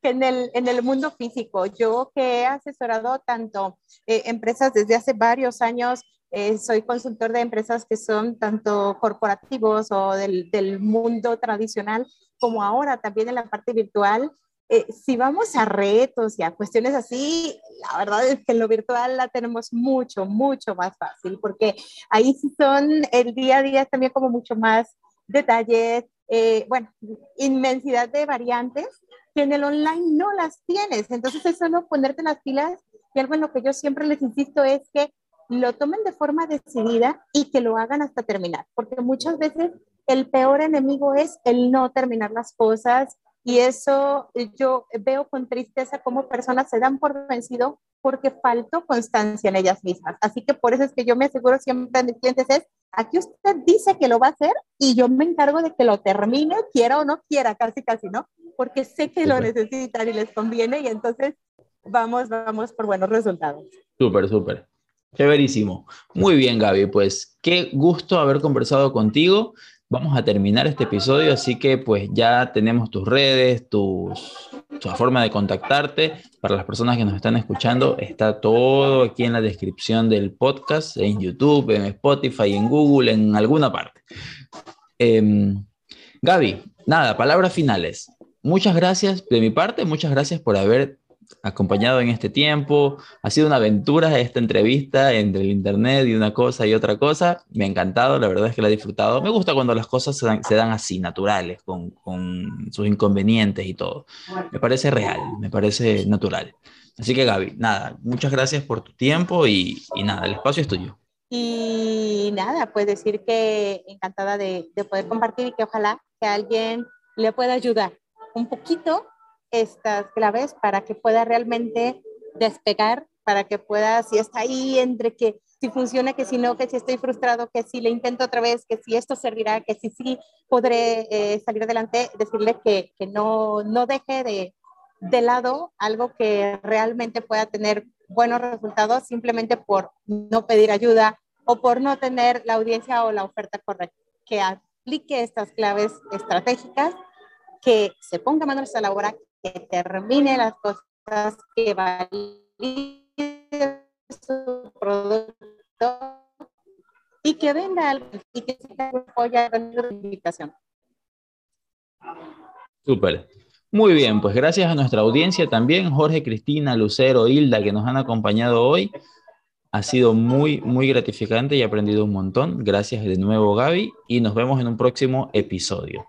que en, el, en el mundo físico. Yo que he asesorado tanto eh, empresas desde hace varios años, eh, soy consultor de empresas que son tanto corporativos o del, del mundo tradicional, como ahora también en la parte virtual. Eh, si vamos a retos y a cuestiones así, la verdad es que en lo virtual la tenemos mucho, mucho más fácil, porque ahí sí son el día a día también como mucho más detalles, eh, bueno, inmensidad de variantes que en el online no las tienes. Entonces es solo ponerte las pilas y algo en lo que yo siempre les insisto es que lo tomen de forma decidida y que lo hagan hasta terminar, porque muchas veces el peor enemigo es el no terminar las cosas, y eso eh, yo veo con tristeza cómo personas se dan por vencido porque faltó constancia en ellas mismas. Así que por eso es que yo me aseguro siempre a mis clientes es, aquí usted dice que lo va a hacer y yo me encargo de que lo termine, quiera o no quiera, casi casi, ¿no? Porque sé que lo necesitan y les conviene y entonces vamos, vamos por buenos resultados. Súper, súper. Chéverísimo. Muy bien, Gaby. Pues qué gusto haber conversado contigo vamos a terminar este episodio, así que pues ya tenemos tus redes, tus, tu forma de contactarte. Para las personas que nos están escuchando, está todo aquí en la descripción del podcast, en YouTube, en Spotify, en Google, en alguna parte. Eh, Gaby, nada, palabras finales. Muchas gracias de mi parte, muchas gracias por haber acompañado en este tiempo. Ha sido una aventura esta entrevista entre el internet y una cosa y otra cosa. Me ha encantado, la verdad es que la he disfrutado. Me gusta cuando las cosas se dan, así, naturales, con, sus inconvenientes y todo. Me parece real, me parece natural. Así que Gaby, nada, muchas gracias por tu tiempo y, nada, el espacio es tuyo. Y nada, pues decir que encantada de, de poder compartir y que ojalá que alguien le pueda ayudar un poquito estas claves para que pueda realmente despegar, para que pueda, si está ahí entre que si funciona, que si no, que si estoy frustrado, que si le intento otra vez, que si esto servirá, que si sí podré eh, salir adelante, decirle que, que no, no deje de, de lado algo que realmente pueda tener buenos resultados simplemente por no pedir ayuda o por no tener la audiencia o la oferta correcta, que aplique estas claves estratégicas, que se ponga manos a la obra, que termine las cosas, que valide su producto y que venda algo y que se apoya con la invitación. Súper. Muy bien, pues gracias a nuestra audiencia también, Jorge, Cristina, Lucero, Hilda, que nos han acompañado hoy. Ha sido muy, muy gratificante y he aprendido un montón. Gracias de nuevo, Gaby, y nos vemos en un próximo episodio.